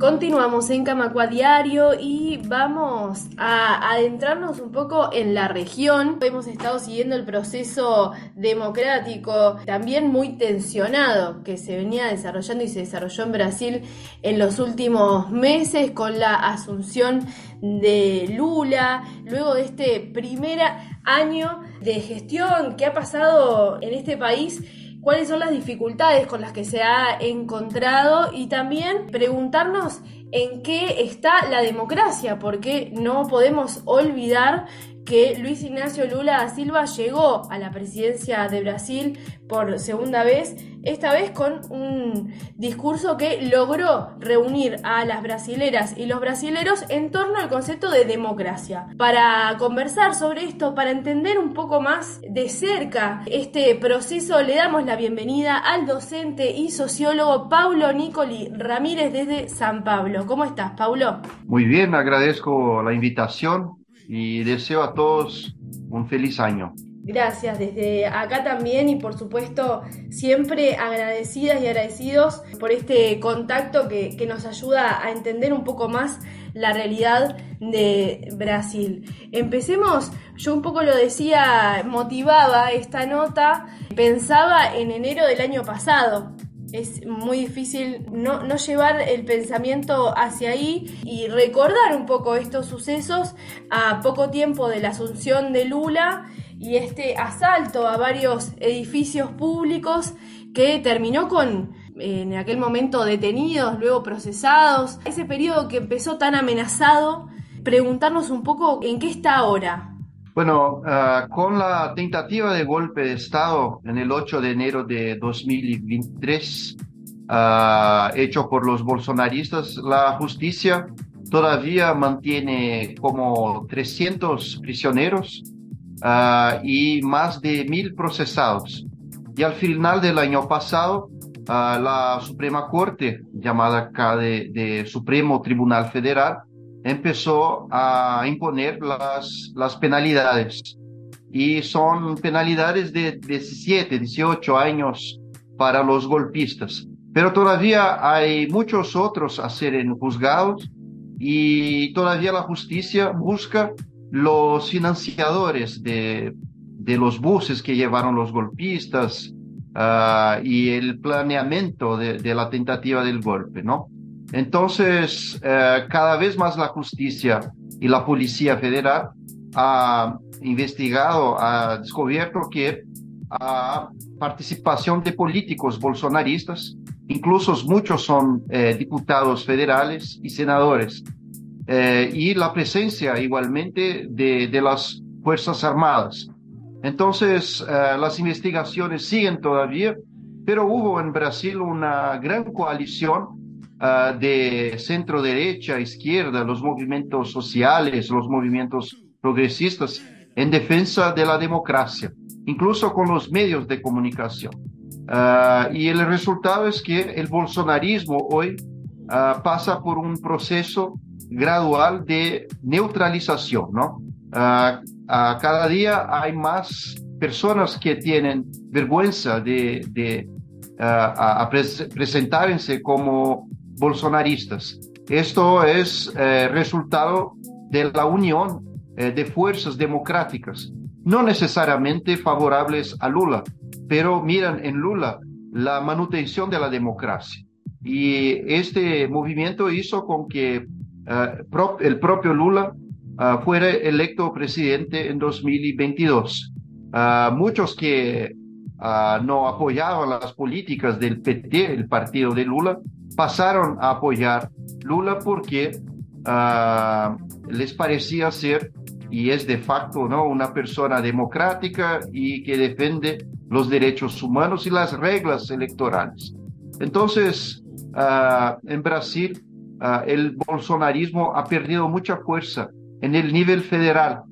Continuamos en Camacua Diario y vamos a adentrarnos un poco en la región. Hemos estado siguiendo el proceso democrático, también muy tensionado, que se venía desarrollando y se desarrolló en Brasil en los últimos meses con la asunción de Lula, luego de este primer año de gestión que ha pasado en este país cuáles son las dificultades con las que se ha encontrado y también preguntarnos en qué está la democracia, porque no podemos olvidar que Luis Ignacio Lula da Silva llegó a la presidencia de Brasil por segunda vez, esta vez con un discurso que logró reunir a las brasileras y los brasileros en torno al concepto de democracia. Para conversar sobre esto, para entender un poco más de cerca este proceso, le damos la bienvenida al docente y sociólogo Paulo Nicoli Ramírez desde San Pablo. ¿Cómo estás, Paulo? Muy bien, agradezco la invitación y deseo a todos un feliz año. Gracias, desde acá también y por supuesto siempre agradecidas y agradecidos por este contacto que, que, nos ayuda a entender un poco más la realidad de Brasil. Empecemos, yo un poco lo decía, motivaba esta nota, pensaba en enero del año pasado, es muy difícil no, no, llevar el pensamiento hacia ahí y recordar un poco estos sucesos a poco tiempo de la asunción de Lula y este asalto a varios edificios públicos que terminó con en aquel momento detenidos, luego procesados, ese periodo que empezó tan amenazado, preguntarnos un poco en qué está ahora bueno, uh, con la tentativa de golpe de Estado en el 8 de enero de 2023, uh, hecho por los bolsonaristas, la justicia todavía mantiene como 300 prisioneros uh, y más de mil procesados. Y al final del año pasado, la Suprema Corte, llamada acá de, de Supremo Tribunal Federal, empezó a imponer las, las penalidades. Y son penalidades de 17, 18 años para los golpistas. Pero todavía hay muchos otros a ser juzgados y todavía la justicia busca los financiadores de, de los buses que llevaron los golpistas uh, y el planeamiento de la tentativa del golpe, ¿no? Entonces, eh, cada vez más la justicia y la Policía Federal ha investigado, ha descubierto que la participación de políticos bolsonaristas, incluso muchos son eh, diputados federales y senadores, eh, y la presencia igualmente de las Fuerzas Armadas. Entonces, las investigaciones siguen todavía, pero hubo en Brasil una gran coalición uh, de centro derecha, izquierda, los movimientos sociales, los movimientos progresistas en defensa de la democracia, incluso con los medios de comunicación. Uh, y el resultado es que el bolsonarismo hoy uh, pasa por un proceso gradual de neutralización, ¿no? cada día hay más personas que tienen vergüenza de, presentarse como bolsonaristas. Esto es eh, resultado de la unión eh, de fuerzas democráticas, no necesariamente favorables a Lula, pero miran en Lula la manutención de la democracia. Y este movimiento hizo con que eh, el propio Lula fuera electo presidente en 2022. muchos que no apoyaban las políticas del PT, el partido de Lula, pasaron a apoyar Lula porque uh, les parecía ser y es de facto ¿no? una persona democrática y que defiende los derechos humanos y las reglas electorales. Entonces, uh, en Brasil, uh, el bolsonarismo ha perdido mucha fuerza en el nivel federal,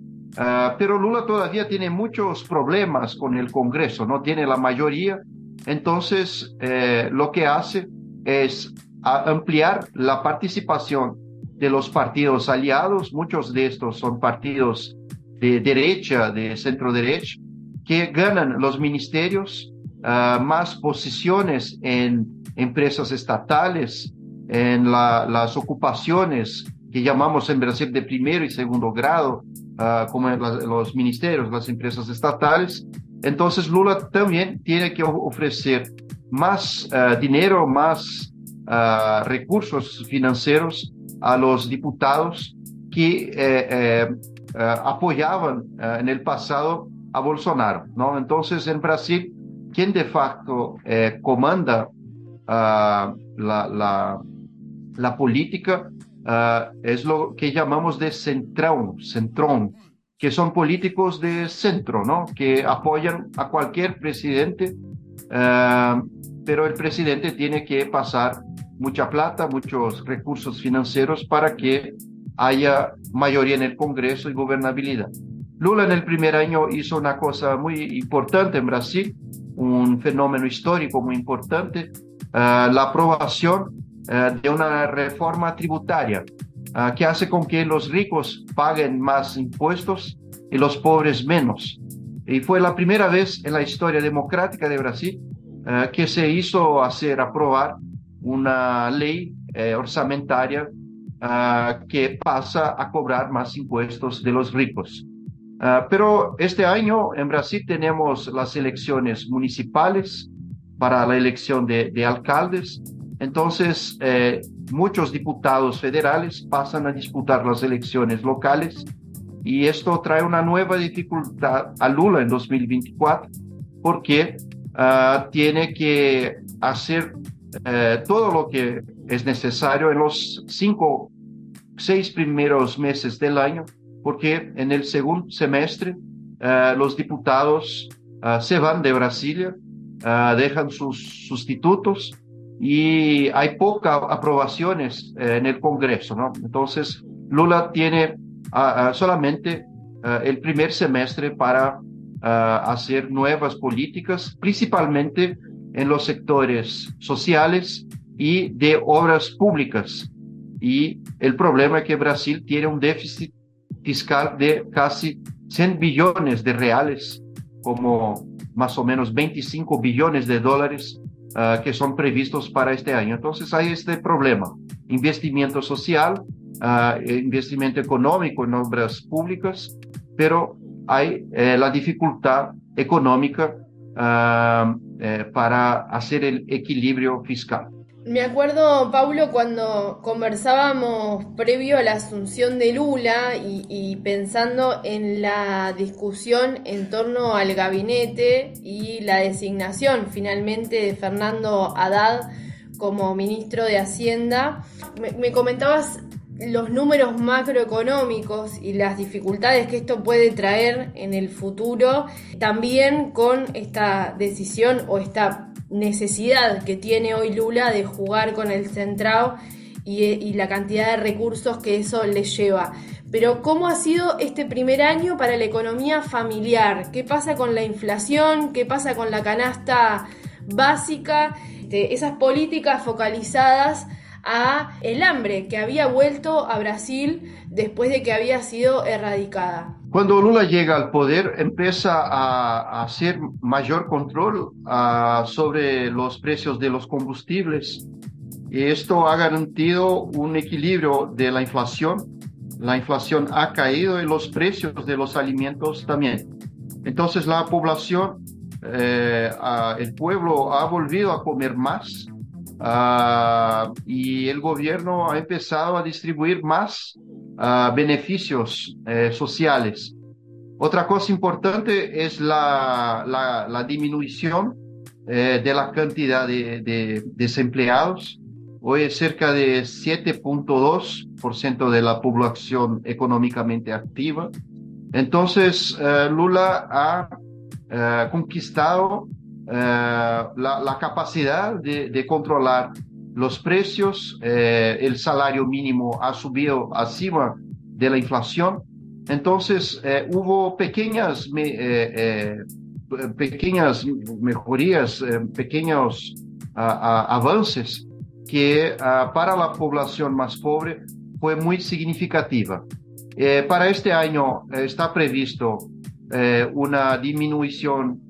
pero Lula todavía tiene muchos problemas con el Congreso, no tiene la mayoría, entonces eh, lo que hace es ampliar la participación de los partidos aliados, muchos de estos son partidos de derecha, de centro derecha, que ganan los ministerios, uh, más posiciones en empresas estatales en las ocupaciones que llamamos en Brasil de primero y segundo grado, ah, como los ministerios, las empresas estatales. Entonces Lula también tiene que ofrecer más ah, dinero, más ah, recursos financieros a los diputados que eh, eh, apoyaban en el pasado a Bolsonaro. ¿no? Entonces en Brasil, quien de facto eh, comanda la, la, política es lo que llamamos de centrón, centrón, que son políticos de centro, ¿no? Que apoyan a cualquier presidente, pero el presidente tiene que pasar mucha plata, muchos recursos financieros para que haya mayoría en el Congreso y gobernabilidad. Lula en el primer año hizo una cosa muy importante en Brasil, un fenómeno histórico muy importante, uh, la aprobación eh, de una reforma tributaria uh, que hace con que los ricos paguen más impuestos y los pobres menos. Y fue la primera vez en la historia democrática de Brasil uh, que se hizo hacer aprobar una ley eh, orçamentaria que pasa a cobrar más impuestos de los ricos. pero este año en Brasil tenemos las elecciones municipales para la elección de, de alcaldes entonces, eh, muchos diputados federales pasan a disputar las elecciones locales y esto trae una nueva dificultad a Lula en 2024 porque uh, tiene que hacer uh, todo lo que es necesario en los cinco, seis primeros meses del año, porque en el segundo semestre uh, los diputados se van de Brasilia, dejan sus sustitutos y hay pocas aprobaciones eh, en el Congreso, ¿no? Entonces, Lula tiene solamente el primer semestre para hacer nuevas políticas, principalmente en los sectores sociales y de obras públicas. Y el problema es que Brasil tiene un déficit fiscal de casi 100 billones de reales, como más o menos 25 billones de dólares uh, que son previstos para este año. Entonces hay este problema, investimiento social, uh, investimento económico en obras públicas, pero hay eh, la dificultad económica uh, eh, para hacer el equilibrio fiscal. Me acuerdo, Paulo, cuando conversábamos previo a la asunción de Lula y, pensando en la discusión en torno al gabinete y la designación finalmente de Fernando Haddad como ministro de Hacienda, me, comentabas los números macroeconómicos y las dificultades que esto puede traer en el futuro, también con esta decisión o esta necesidad que tiene hoy Lula de jugar con el centrado y, la cantidad de recursos que eso le lleva. Pero ¿cómo ha sido este primer año para la economía familiar? ¿Qué pasa con la inflación? ¿Qué pasa con la canasta básica? De esas políticas focalizadas el hambre que había vuelto a Brasil después de que había sido erradicada. Cuando Lula llega al poder, empieza a, hacer mayor control sobre los precios de los combustibles y esto ha garantido un equilibrio de la inflación. La inflación ha caído y los precios de los alimentos también. Entonces la población, eh, el pueblo ha volvido a comer más ah, y el gobierno ha empezado a distribuir más beneficios eh, sociales. Otra cosa importante es la, la, disminución eh, de la cantidad de, desempleados. Hoy es cerca de 7.2% de la población económicamente activa. Entonces, eh, Lula ha conquistado la, la, capacidad de, controlar los precios, eh, el salario mínimo ha subido encima de la inflación. Entonces, eh, hubo pequeñas, eh, pequeñas mejorías, pequeños avances que para la población más pobre fue muy significativa. para este año está previsto una disminución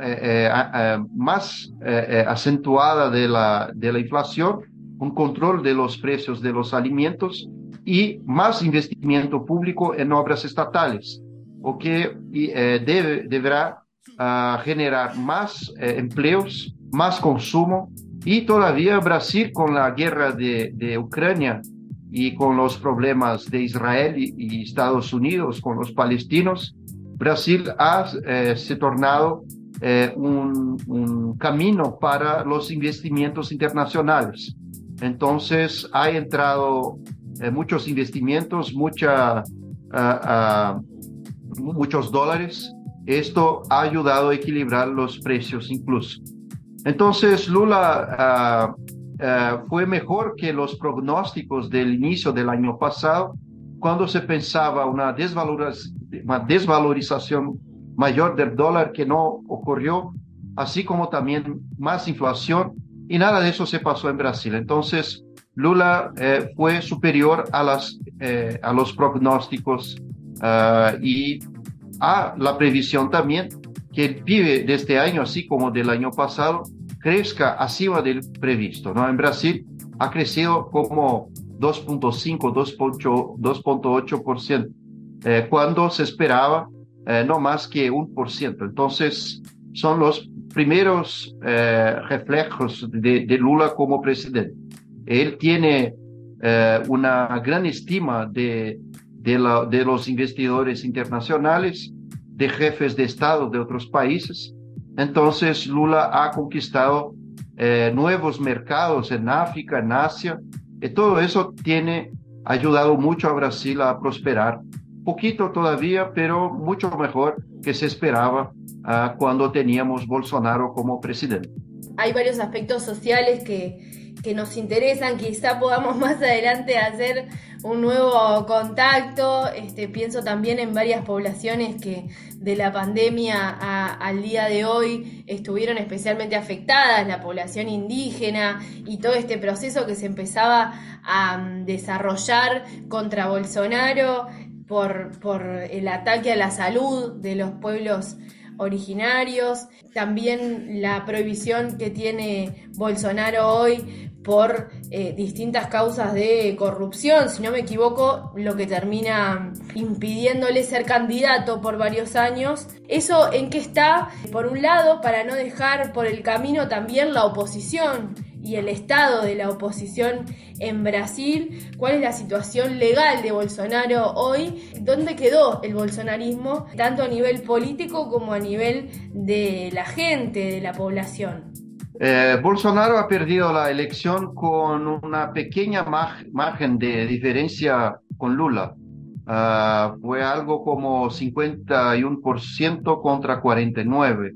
eh, eh, más eh, acentuada de la, de la inflación un control de los precios de los alimentos y más investimiento público en obras estatales, o que eh, debe, deberá ah, generar más eh, empleos, más consumo y todavía Brasil con la guerra de, de Ucrania y con los problemas de Israel y, Estados Unidos con los palestinos, Brasil ha eh, se tornado eh, un, camino para los investimientos internacionales. Entonces ha entrado eh, muchos investimientos, mucha, uh, muchos dólares. Esto ha ayudado a equilibrar los precios incluso. Entonces Lula uh, fue mejor que los pronósticos del inicio del año pasado, cuando se pensaba una desvalorización mayor del dólar que no ocurrió, así como también más inflación, y nada de eso se pasó en Brasil. Entonces, Lula eh, fue superior a, las, eh, a los pronósticos uh, y a la previsión también que el PIB de este año, así como del año pasado, crezca acima del previsto. ¿no? En Brasil ha crecido como 2.5, 2.8%, eh, cuando se esperaba eh, no más que un por ciento. Entonces, son los primeros eh, reflejos de, Lula como presidente. Él tiene eh, una gran estima de, de, de los investidores internacionales, de jefes de Estado de otros países, entonces Lula ha conquistado nuevos mercados en África, en Asia, y todo eso tiene ayudado mucho a Brasil a prosperar. Poquito todavía, pero mucho mejor que se esperaba uh, cuando teníamos Bolsonaro como presidente. Hay varios aspectos sociales que, que nos interesan, quizá podamos más adelante hacer un nuevo contacto. Este, pienso también en varias poblaciones que de la pandemia al día de hoy estuvieron especialmente afectadas, la población indígena y todo este proceso que se empezaba a mm, desarrollar contra Bolsonaro por, por el ataque a la salud de los pueblos originarios, también la prohibición que tiene Bolsonaro hoy por eh, distintas causas de corrupción, si no me equivoco, lo que termina impidiéndole ser candidato por varios años. ¿Eso en qué está? Por un lado, para no dejar por el camino también la oposición y el estado de la oposición en Brasil, cuál es la situación legal de Bolsonaro hoy, dónde quedó el bolsonarismo, tanto a nivel político como a nivel de la gente, de la población. Eh, Bolsonaro ha perdido la elección con una pequeña margen de diferencia con Lula. Uh, fue algo como 51% contra 49%,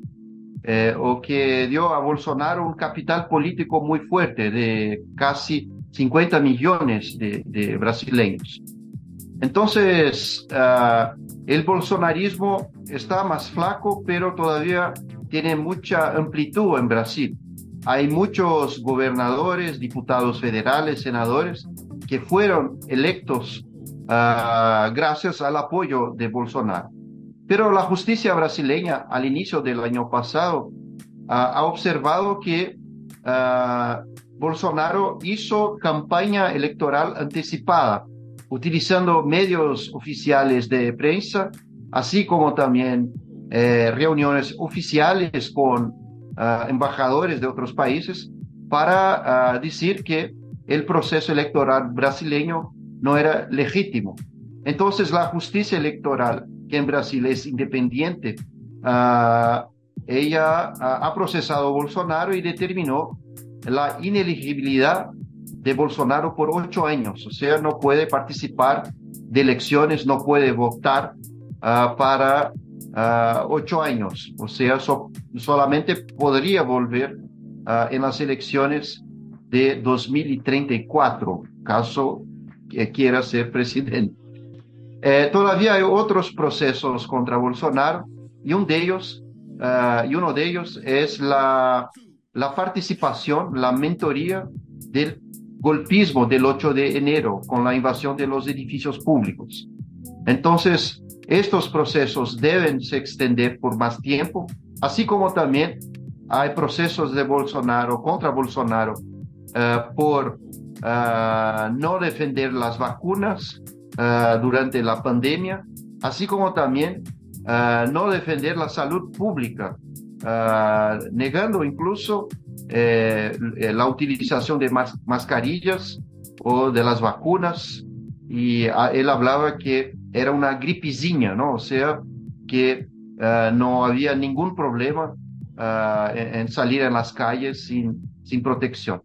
eh, o que dio a Bolsonaro un capital político muy fuerte de casi 50 millones de, brasileños. Entonces, uh, el bolsonarismo está más flaco, pero todavía tiene mucha amplitud en Brasil hay muchos gobernadores, diputados federales, senadores que fueron electos uh, gracias al apoyo de Bolsonaro. Pero la justicia brasileña al inicio del año pasado uh, ha observado que uh, Bolsonaro hizo campaña electoral anticipada, utilizando medios oficiales de prensa, así como también eh, reuniones oficiales con uh, embajadores de otros países para decir que el proceso electoral brasileño no era legítimo. Entonces la justicia electoral, que en Brasil es independiente, uh, ella ha procesado a Bolsonaro y determinó la ineligibilidad de Bolsonaro por ocho años, o sea, no puede participar de elecciones, no puede votar uh, para ocho años, o sea, so, solamente podría volver en las elecciones de 2034, caso que quiera ser presidente. Eh, todavía hay otros procesos contra Bolsonaro y, y uno de ellos es la, la participación, la mentoría del golpismo del 8 de enero con la invasión de los edificios públicos. Entonces, estos procesos deben se extender por más tiempo, así como también hay procesos de Bolsonaro contra Bolsonaro por no defender las vacunas durante la pandemia, así como también no defender la salud pública, negando incluso la utilización de mascarillas o de las vacunas. Y él hablaba que era una gripezinha, ¿no? O sea, que no había ningún problema en, salir en las calles sin, sin protección.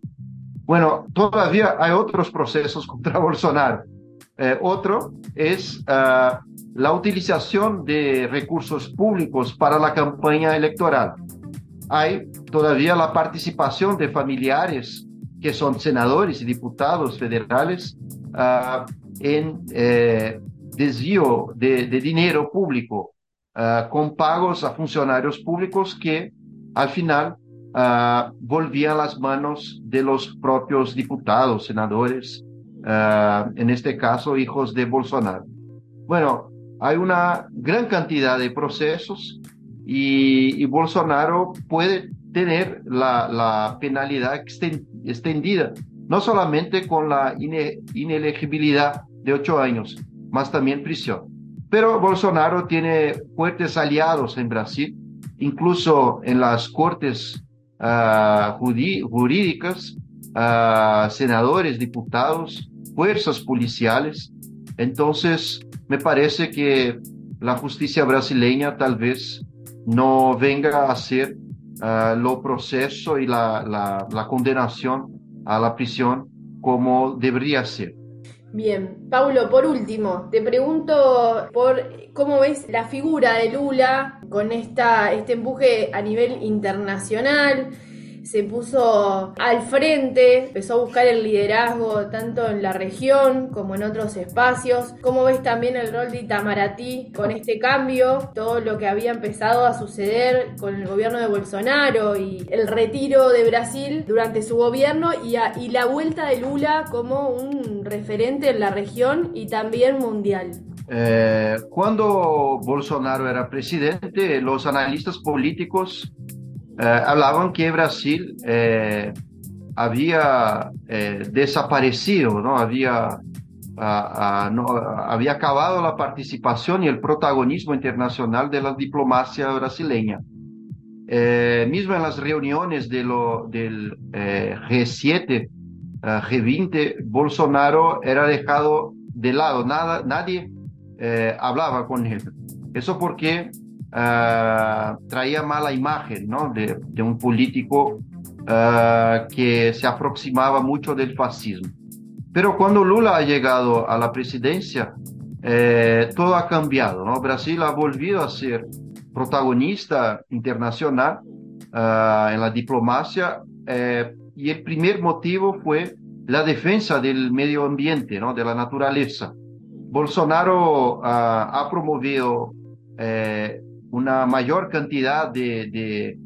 Bueno, todavía hay otros procesos contra Bolsonaro. Eh, otro es la utilización de recursos públicos para la campaña electoral. Hay todavía la participación de familiares que son senadores y diputados federales en eh, desvío de, dinero público con pagos a funcionarios públicos que al final volvía a las manos de los propios diputados, senadores, uh, en este caso hijos de Bolsonaro. Bueno, hay una gran cantidad de procesos y, y Bolsonaro puede tener la, la penalidad extendida, no solamente con la ine, inelegibilidad de ocho años, más también prisión. Pero Bolsonaro tiene fuertes aliados en Brasil incluso en las cortes uh, jurídicas, senadores, diputados, fuerzas policiales. Entonces, me parece que la justicia brasileña tal vez no venga a hacer uh, lo proceso y la, la, la condenación a la prisión como debería ser. Bien, Paulo, por último, te pregunto por cómo ves la figura de Lula con esta, este empuje a nivel internacional se puso al frente, empezó a buscar el liderazgo tanto en la región como en otros espacios. ¿Cómo ves también el rol de Itamaraty con este cambio? Todo lo que había empezado a suceder con el gobierno de Bolsonaro y el retiro de Brasil durante su gobierno y, la vuelta de Lula como un referente en la región y también mundial. Eh, cuando Bolsonaro era presidente, los analistas políticos eh, hablaban que Brasil eh, había eh, desaparecido, ¿no? Había, no, había acabado la participación y el protagonismo internacional de la diplomacia brasileña. mismo en las reuniones de lo, del G7, G20, Bolsonaro era dejado de lado, nada, nadie hablaba con él. Eso porque uh, traía mala imagen ¿no? de, de un político uh, que se aproximaba mucho del fascismo. Pero cuando Lula ha llegado a la presidencia, eh, todo ha cambiado. ¿no? Brasil ha volvido a ser protagonista internacional uh, en la diplomacia eh, y el primer motivo fue la defensa del medio ambiente, ¿no? de la naturaleza. Bolsonaro ha promovido eh, una mayor cantidad de,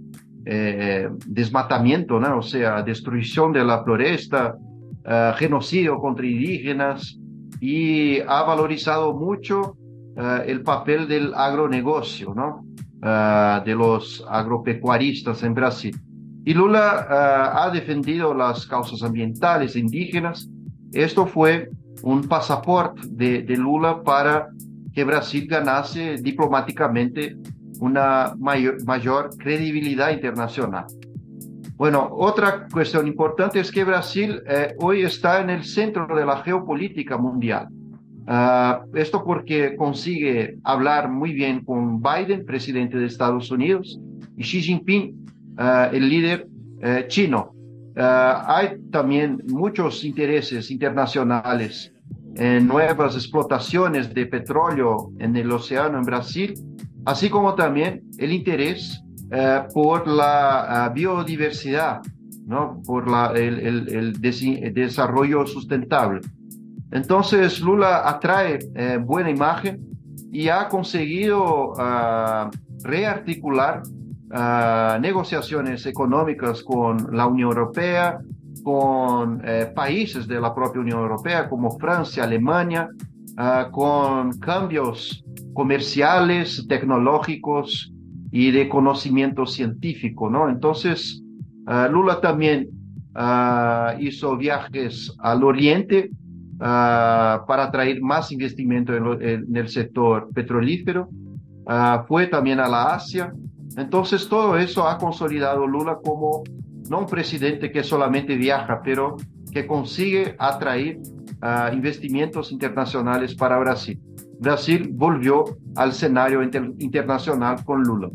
eh, desmatamiento, ¿no? o sea, destrucción de la floresta, uh, genocidio contra indígenas y ha valorizado mucho uh, el papel del agronegocio, ¿no? De los agropecuaristas en Brasil. Y Lula ha defendido las causas ambientales indígenas. Esto fue un pasaporte de, de Lula para que Brasil ganase diplomáticamente una mayor, credibilidad internacional. Bueno, otra cuestión importante es que Brasil eh, hoy está en el centro de la geopolítica mundial. Uh, esto porque consigue hablar muy bien con Biden, presidente de Estados Unidos, y Xi Jinping, uh, el líder uh, chino. hay también muchos intereses internacionales en nuevas explotaciones de petróleo en el océano en Brasil así como también el interés eh, por la uh, biodiversidad, ¿no? por la, el, el, desarrollo sustentable. Entonces Lula atrae eh, buena imagen y ha conseguido rearticular negociaciones económicas con la Unión Europea, con eh, países de la propia Unión Europea como Francia, Alemania, con cambios comerciales, tecnológicos y de conocimiento científico, ¿no? Entonces, uh, Lula también ah, hizo viajes al oriente ah, para traer más investimento en, el sector petrolífero, fue también a la Asia. Entonces todo eso ha consolidado Lula como no un presidente que solamente viaja, pero que consigue atraer investimentos internacionales para Brasil. Brasil volvió al escenario internacional con Lula.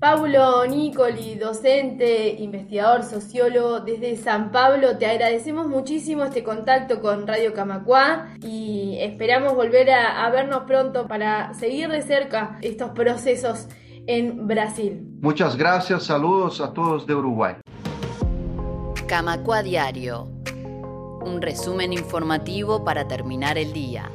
Paulo Nicoli, docente, investigador, sociólogo desde San Pablo, te agradecemos muchísimo este contacto con Radio Camacuá y esperamos volver a, a vernos pronto para seguir de cerca estos procesos en Brasil. Muchas gracias, saludos a todos de Uruguay. Camacuá Diario, un resumen informativo para terminar el día.